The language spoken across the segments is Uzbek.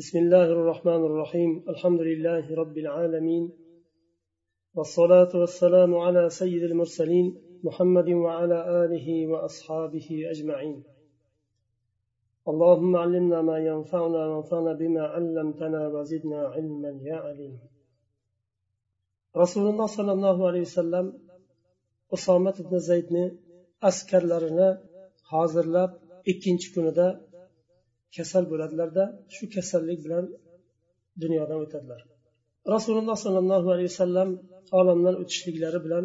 بسم الله الرحمن الرحيم. الحمد لله رب العالمين. والصلاة والسلام على سيد المرسلين محمد وعلى آله وأصحابه أجمعين. اللهم علمنا ما ينفعنا وانفعنا بما علمتنا وزدنا علما يا عليم. رسول الله صلى الله عليه وسلم usomat ibn zaydni askarlarini hozirlab ikkinchi kunida kasal bo'ladilarda shu kasallik bilan dunyodan o'tadilar. Rasululloh sollallohu alayhi vasallam olamdan o'tishliklari bilan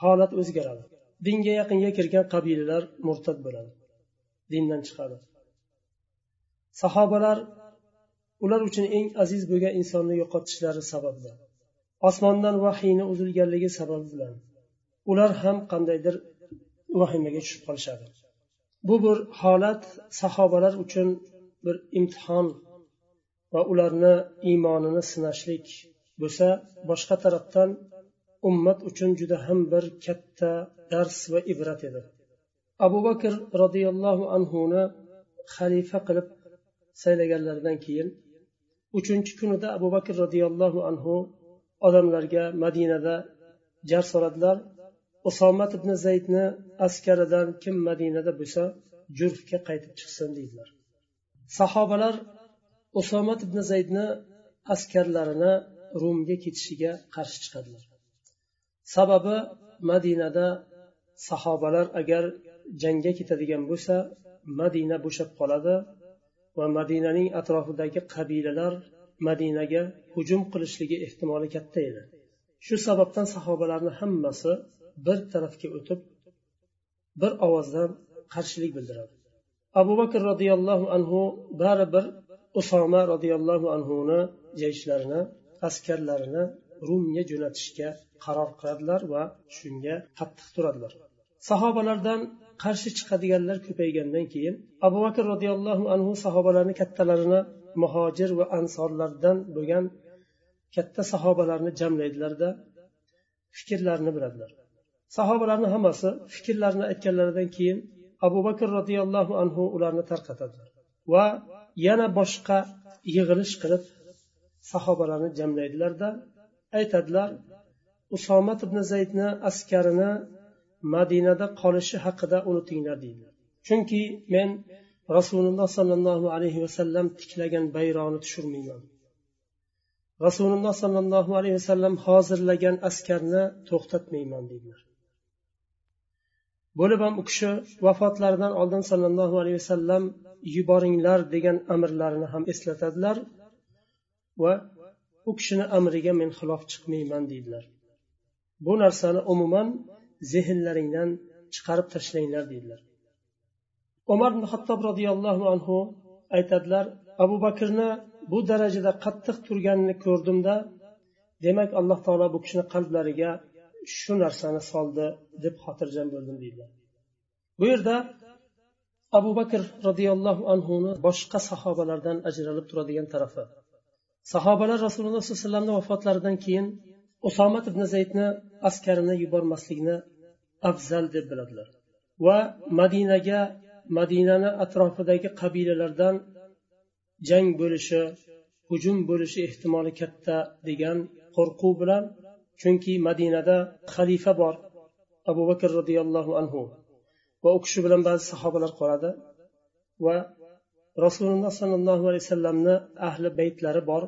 holat o'zgaradi. Dinga yaqinga kirgan qabilalar murtad bo'ladi. Dindan chiqadi. Sahobalar ular uchun eng aziz bo'lgan insonni yo'qotishlari sababli osmondan vahiyni uzilganligi sababi bilan ular ham qandaydir vahimaga tushib qolishadi. Bu bir holat sahobalar uchun bir imtihon va ularni iymonini sinashlik bo'lsa boshqa tarafdan ummat uchun juda ham bir katta dars va ibrat edi. Abu bakr roziyallohu anhuni xalifa qilib saylaganlaridan keyin uchinchi kunida abu bakr roziyallohu anhu odamlarga madinada jar soladilar usomat ibn zaydni askaridan kim madinada bo'lsa jurfga qaytib chiqsin deydilar. Sahobalar usomat ibn zaydni askarlarini rumga ketishiga qarshi chiqadilar. Sababi madinada sahobalar agar jangga ketadigan bo'lsa madina bo'shab qoladi va madinaning atrofidagi qabilalar madinaga hujum qilishligi ehtimoli katta edi. Shu sababdan sahobalarni hammasi bir tarafga o'tib bir ovozdan qarshilik bildiradi. Abu bakr roziyallohu anhu baribir usoma roziyallohu anhuni jayshlarini askarlarini rumga jo'natishga qaror qiladilar va shunga qattiq turadilar. Sahobalardan qarshi chiqadiganlar ko'paygandan keyin abu bakr roziyallohu anhu sahobalarni kattalarini muhojir va ansorlardan bo'lgan katta sahobalarni jamlaydilarda fikrlarini biladilar. Sahobalarni hammasi fikrlarini aytganlaridan keyin abu bakr roziyallohu anhu ularni tarqatadilar va yana boshqa yig'ilish qilib sahobalarni jamlaydilarda aytadilar usomat ibn zaydni askarini madinada qolishi haqida unutinglar deydilar chunki men rasululloh sollallohu alayhi vasallam tiklagan bayroqni tushirmayman. Rasululloh sollallohu alayhi vasallam hozirlagan askarni to'xtatmayman deydilar. Bo'lib ham u kishi vafotlaridan oldin sollallohu alayhi vasallam yuboringlar degan amrlarini ham eslatadilar va u kishini amriga men xilof chiqmayman deydilar. Bu narsani umuman zehnlaringdan chiqarib tashlanglar deydilar. Umar ibn hattob roziyallohu anhu aytadilar abu bakrni bu darajada qattiq turganini ko'rdimda demak alloh taolo bu kishini qalblariga shu narsani soldi deb xotirjam bo'ldim deydilar. Bu yerda abu bakr roziyallohu anhuni boshqa sahobalardan ajralib turadigan tarafi. Sahobalar rasululloh sollallohu alayhi vasallamni vafotlaridan keyin usomat ibn zaydni askarini yubormaslikni afzal deb biladilar va madinaga madinani atrofidagi qabilalardan jang bo'lishi hujum bo'lishi ehtimoli katta degan qo'rquv bilan chunki madinada xalifa bor abu bakr roziyallohu anhu. Va u kishi bilan ba'zi sahobalar qoladi. Va rasululloh sollallohu alayhi vasallamni ahli baytlari bor.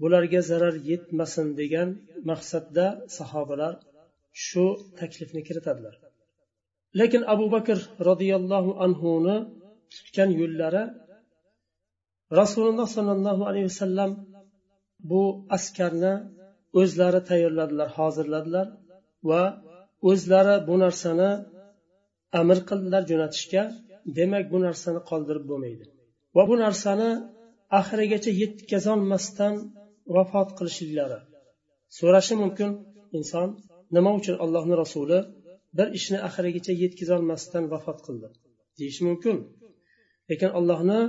Bularga zarar yetmasin degan maqsadda sahobalar shu taklifni kiritadilar. Lekin abu bakr roziyallohu anhuni tutgan yo'llari rasululloh sollallohu alayhi vasallam bu askarni o'zlari tayyorladilar hozirladilar va o'zlari bu narsani amr qildilar jo'natishga. Demak bu narsani qoldirib bo'lmaydi. Va bu narsani oxirigacha yetkazolmasdan vafot qilishliklari. So'rashi mumkin inson nima uchun allohni rasuli bir ishni oxirigacha yetkazolmasdan vafot qildi? Deyishi mumkin. Lekin allohni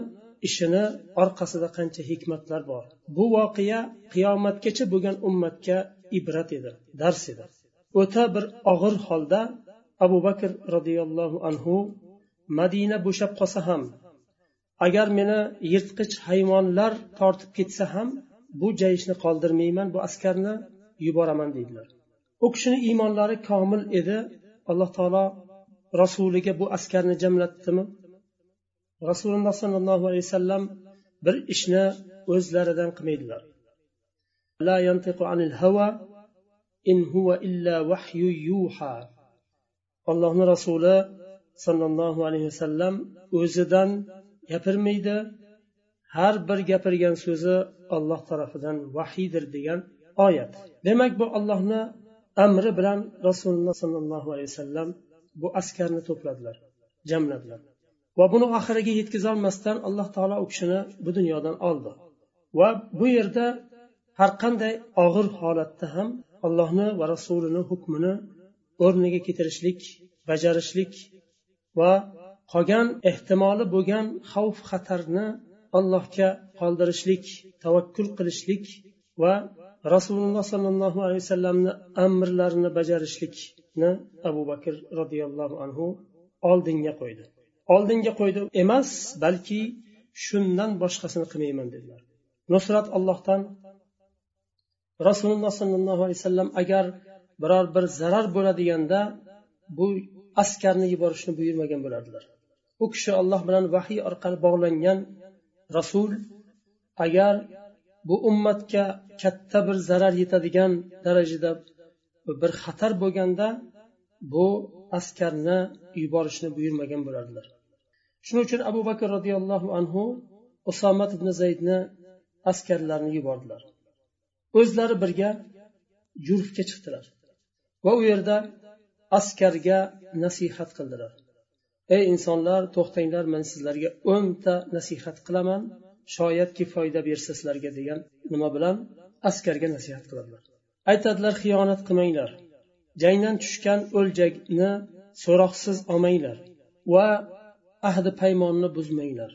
ishini orqasida qancha hikmatlar bor. Bu voqea qiyomatgacha bo'lgan ummatga ibrat edi dars edi. O'ta bir og'ir holda abu bakr roziyallohu anhu madina bo'shab qolsa ham agar meni yirtqich hayvonlar tortib ketsa ham bu jayishni qoldirmayman bu askarni yuboraman deydilar. U kishini iymonlari komil edi. Alloh taolo rasuliga bu askarni jamlatdimi? Rasululloh sollallohu alayhi vasallam bir ishni o'zlaridan qilmaydilar. La yantiqu anil hawa in huwa illa vahyu yuha. Allohni rasuli sollallohu alayhi vasallam o'zidan gapirmaydi har bir gapirgan so'zi olloh tarafidan vahiydir degan oyat. Demak bu ollohni amri bilan rasululloh sollallohu alayhi vasallam bu askarni to'pladilar jamladilar. Va buni oxiriga yetkazolmasdan alloh taolo u kishini bu dunyodan oldi. Va bu yerda har qanday og'ir holatda ham allohni va rasulini hukmini o'rniga keltirishlik bajarishlik va qolgan ehtimoli bo'lgan xavf xatarni allohga qoldirishlik tavakkul qilishlik va rasululloh sollallohu alayhi vasallamni amrlarini bajarishlikni abu bakr roziyallohu anhu oldinga qo'ydi. Oldinga qo'ydi. Emas balki shundan boshqasini qilmayman dedilar. Nusrat ollohdan rasululloh sollallohu alayhi vasallam agar biror bir zarar bo'ladiganda bu askarni yuborishni buyurmagan bo'lardilar. U kishi olloh bilan vahiy orqali bog'langan rasul agar bu ummatga katta bir zarar yetadigan darajada bir xatar bo'lganda bu askarni yuborishni buyurmagan bo'lardilar. Shuning uchun abu bakr roziyallohu anhu usomat ibn zaydni askarlarini yubordilar. O'zlari birga jurfga chiqdilar va u yerda askarga nasihat qildilar. Ey insonlar to'xtanglar men sizlarga o'nta nasihat qilaman shoyatki foyda bersa sizlarga degan nima bilan askarga nasihat qiladilar. Aytadilar xiyonat qilmanglar. Jangdan tushgan o'ljakni so'roqsiz olmanglar va ahdi paymonni buzmanglar.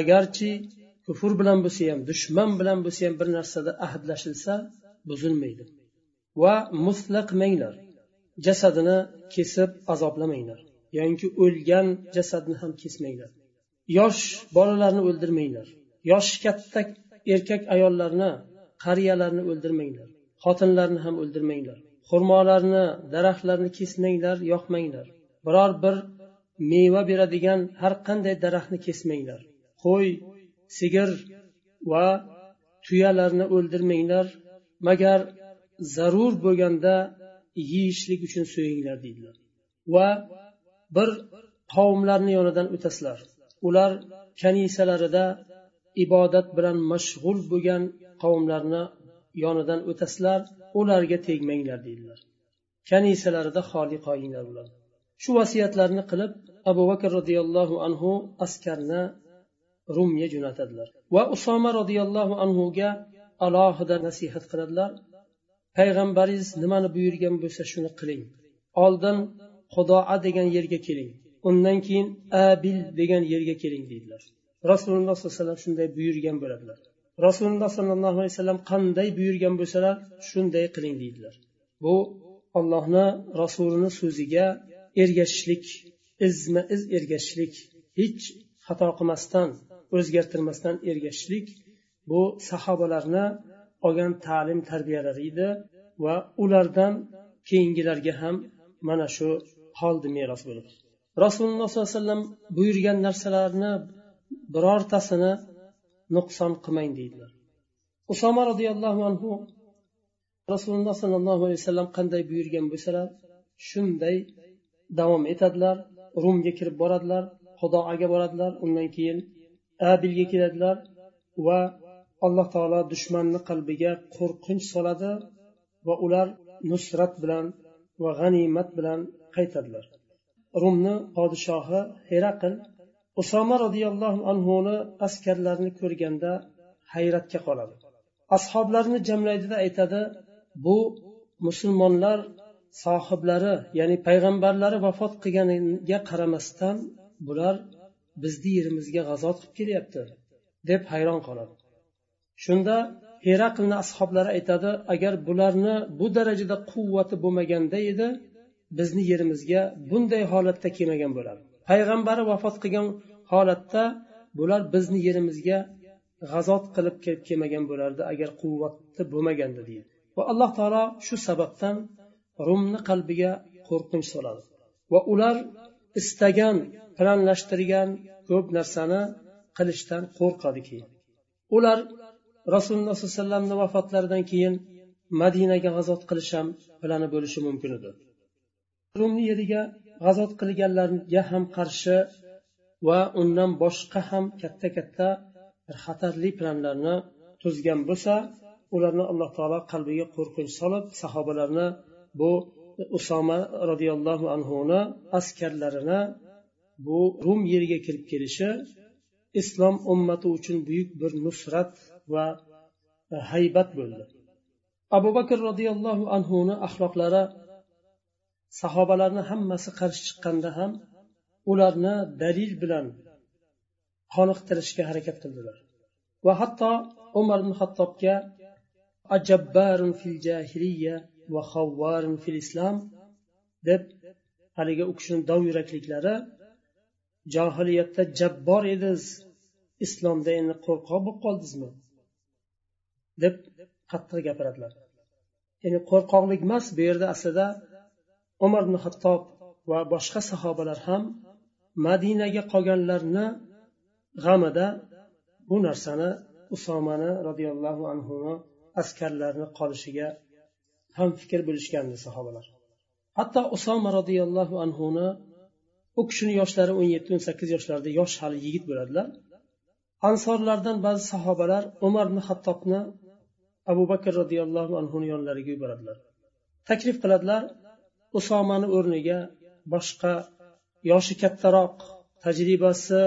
Agarchi kufr bilan bo'lsa ham dushman bilan bo'lsa ham bir narsada ahdlashilsa buzilmaydi. Va muslaqmanglar jasadini kesib azoblamanglar. Yoki o'lgan jasadni ham kesmanglar. Yosh bolalarni o'ldirmanglar. Yoshi katta erkak ayollarni qariyalarni o'ldirmanglar. Xotinlarni ham o'ldirmanglar. Xurmolarni daraxtlarni kesmanglar yoqmanglar. Biror bir meva beradigan har qanday daraxtni kesmanglar. Qo'y sigir va tuyalarni o'ldirmanglar. Magar zarur bo'lganda yeyishlik uchun so'yinglar deydilar. Va bir qavmlarni yonidan o'tasizlar. Ular kanisalarida ibodat bilan mashg'ul bo'lgan qavmlarni yonidan o'tasizlar. Ularga tegmanglar deydilar. Kanisalarida xoli qolinglar ular. Shu vasiyatlarni qilib abu bakr roziyallohu anhu askarni rumga jo'natadilar. Va usoma roziyallohu anhuga alohida nasihat qiladilar. Payg'ambaringiz nimani buyurgan bo'lsa shuni qiling. Oldin xudoa degan yerga keling. Undan keyin abil degan yerga keling deydilar. Rasululloh sollallohu alayhi vasallam shunday buyurgan bo'ladilar. Rasululloh sollallohu alayhi vasallam qanday buyurgan bo'lsalar shunday qiling deydilar. Bu ollohni rasulini so'ziga ergashishlik izma iz ergashishlik hech xato qilmasdan o'zgartirmasdan ergashishlik bu sahobalarni olgan ta'lim tarbiyalari edi va ulardan keyingilarga ham mana shu qoldi meros bo'lib. Rasululloh sollallohu alayhi vasallam buyurgan narsalarni birortasini nuqson qilmang deydilar. Usoma roziyallohu anhu rasululloh sollallohu alayhi vasallam qanday buyurgan bo'lsalar shunday davom etadilar rumga kirib boradilar xudoaga boradilar undan keyin abilga keladilar va alloh taolo dushmanni qalbiga qo'rqinch soladi va ular nusrat bilan va g'animat bilan qaytadilar. Rumni podshohi heraql usoma roziyallohu anhuni askarlarini ko'rganda hayratga qoladi. Ashoblarini jamlaydida aytadi bu musulmonlar sohiblari ya'ni payg'ambarlari vafot qilganiga qaramasdan bular bizni yerimizga g'azot qilib kelyapti deb hayron qoladi. Shunda heraqlni ashoblari aytadi agar bularni bu darajada quvvati bo'lmaganda edi bizni yerimizga bunday holatda kelmagan bo'lardi payg'ambari vafot qilgan holatda bular bizni yerimizga g'azot qilib kelib kelmagan bo'lardi agar quvvatli bo'lmaganda deydi. Va alloh taolo shu sababdan rumni qalbiga qo'rqinch soladi. Va ular istagan planlashtirgan ko'p narsani qilishdan qo'rqadi keyin ular rasululloh sollallohu alayhi vasallamni vafotlaridan keyin madinaga g'azot qilish ham plani bo'lishi mumkin edi. Rumni yeriga g'azot qilganlarga ham qarshi va undan boshqa ham katta katta bir xatarli planlarni tuzgan bo'lsa ularni alloh taolo qalbiga qo'rqinch solib sahobalarni bu usoma roziyallohu anhuni askarlarini bu rum yeriga kirib kelishi islom ummati uchun buyuk bir nusrat va e, haybat bo'ldi. Abu bakr roziyallohu anhuni axloqlari sahobalarni hammasi qarshi chiqqanda ham ularni dalil bilan qoniqtirishga harakat qildilar. Va hatto umar ibn hattobga ajabbarun fil jahiliya va havvarun fil islom deb haligi u kishini dovyurakliklari johiliyatda jabbor ediz islomda endi qo'rqoq bo'lib qoldizmi? deb qattiq gapiradilar. Ya'ni qo'rqoqlik emas bu yerda aslida umar ibn hattob va boshqa sahobalar ham madinaga qolganlarni g'amida bu narsani usomani roziyallohu anhuni askarlarini qolishiga ham fikr bo'lishgandi sahobalar. Hatto usoma roziyallohu anhuni u kishini yoshlari o'n yetti o'n sakkiz yoshlarda yosh hali yigit bo'ladilar. Ansorlardan ba'zi sahobalar umar ibn hattobni abu bakr roziyallohu anhuni yonlariga yuboradilar. Taklif qiladilar usomani o'rniga boshqa yoshi kattaroq tajribasi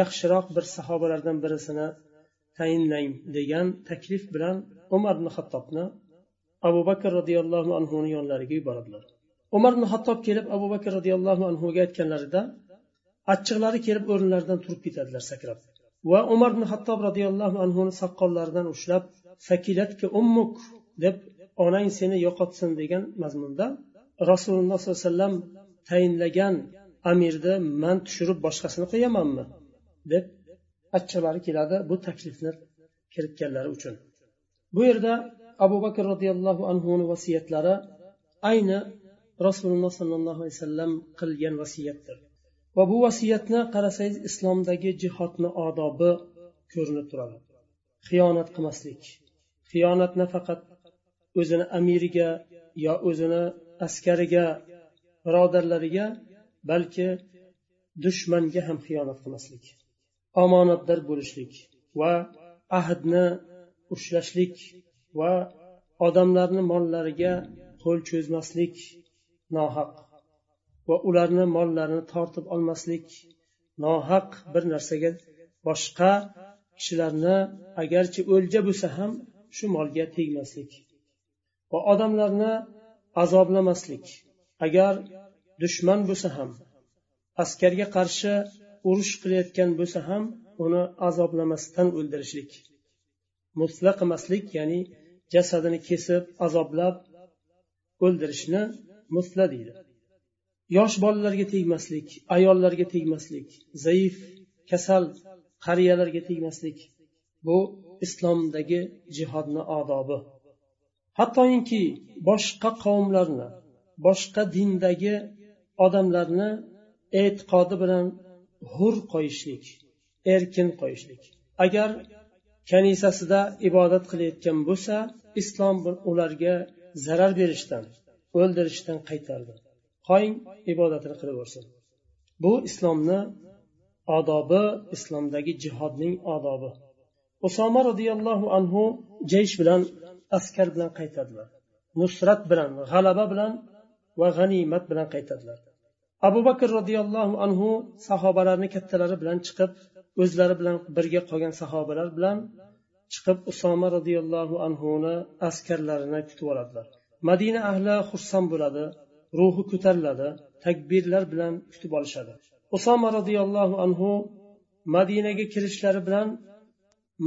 yaxshiroq bir sahobalardan birisini tayinlang degan taklif bilan umar ibn hattobni abu bakr roziyallohu anhuni yonlariga yuboradilar. Umar ibn hattob kelib abu bakr roziyallohu anhuga aytganlarida achchiqlari kelib o'rinlaridan turib ketadilar sakrab. Va umar ibn hattob roziyallohu anhuni soqollaridan ushlab fakilatga ummuk deb onang seni yo'qotsin degan mazmunda rasululloh sollallohu alayhi vasallam tayinlagan amirni man tushirib boshqasini qo'yamanmi deb achchig'lari keladi bu taklifni kiritganlari uchun. Bu yerda abu bakr roziyallohu anhuni vasiyatlari ayni rasululloh sollallohu alayhi vasallam qilgan vasiyatdir. Va bu vasiyatni qarasangiz islomdagi jihodni odobi ko'rinib turadi. Xiyonat qilmaslik xiyonat nafaqat o'zini amiriga yo o'zini askariga birodarlariga balki dushmanga ham xiyonat qilmaslik omonatdor bo'lishlik va ahdni ushlashlik va odamlarni mollariga qo'l cho'zmaslik nohaq va ularni mollarini tortib olmaslik nohaq bir narsaga boshqa kishilarni agarchi o'lja bo'lsa ham shu molga tegmaslik va odamlarni azoblamaslik. Agar dushman bo'lsa ham askarga qarshi urush qilayotgan bo'lsa ham uni azoblamasdan o'ldirishlik. Musla qilmaslik ya'ni jasadini kesib azoblab o'ldirishni musla deydi. Yosh bolalarga tegmaslik ayollarga tegmaslik zaif kasal qariyalarga tegmaslik bu islomdagi jihodni odobi. Hattoki boshqa qavmlarni boshqa dindagi odamlarni e'tiqodi bilan hur qo'yishlik erkin qo'yishlik. Agar kanisasida ibodat qilayotgan bo'lsa islom ularga zarar berishdan o'ldirishdan qaytardi. Qo'ying ibodatini qilaversin bu islomni odobi islomdagi jihodning odobi. Usoma roziyallohu anhu jaysh bilan askar bilan qaytadilar. Nusrat bilan g'alaba bilan va g'animat bilan qaytadilar. Abu bakr roziyallohu anhu sahobalarni kattalari bilan chiqib o'zlari bilan birga qolgan sahobalar bilan chiqib usoma roziyallohu anhuni askarlarini kutib oladilar. Madina ahli xursand bo'ladi ruhi ko'tariladi takbirlar bilan kutib olishadi. Usoma roziyallohu anhu madinaga kirishlari bilan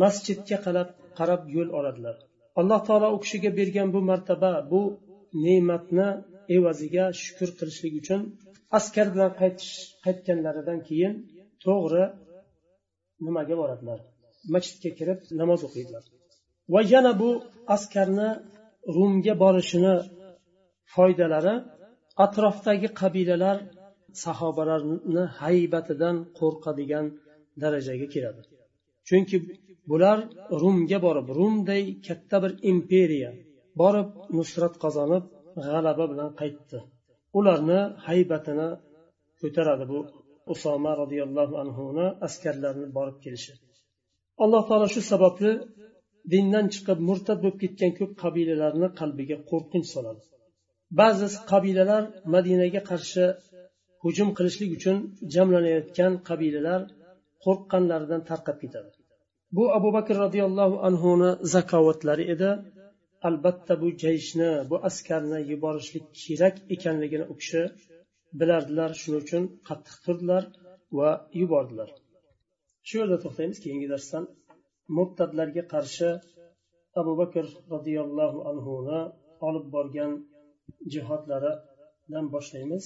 masjidga qarab qarab yo'l oladilar. Alloh taolo u kishiga bergan bu martaba bu ne'matni evaziga shukur qilishlik uchun askar bilan qaytish qaytganlaridan keyin to'g'ri nimaga boradilar? Masjidga kirib namoz o'qiydilar. Va yana bu askarni rumga borishini foydalari atrofdagi qabilalar sahobalarni haybatidan qo'rqadigan darajaga keladi. Chunki bular rumga borib rumday katta bir imperiya borib nusrat qozonib g'alaba bilan qaytdi. Ularni haybatini ko'taradi bu usoma roziyallohu anhuni askarlarini borib kelishi. Alloh taolo shu sababli dindan chiqib murtad bo'lib ketgan ko'p qabilalarni qalbiga qo'rqinch soladi. Ba'zi qabilalar madinaga qarshi hujum qilishlik uchun jamlanayotgan qabilalar qo'rqqanlaridan tarqab ketadi. Bu abu bakr roziyallohu anhuni zakovatlari edi. Albatta bu jayshni bu askarni yuborishlik kerak ekanligini u kishi bilardilar shuning uchun qattiq turdilar va yubordilar. Shu yerda to'xtaymiz keyingi darsdan. Murtadlarga qarshi abu bakr roziyallohu anhuni olib borgan jihodlaridan boshlaymiz.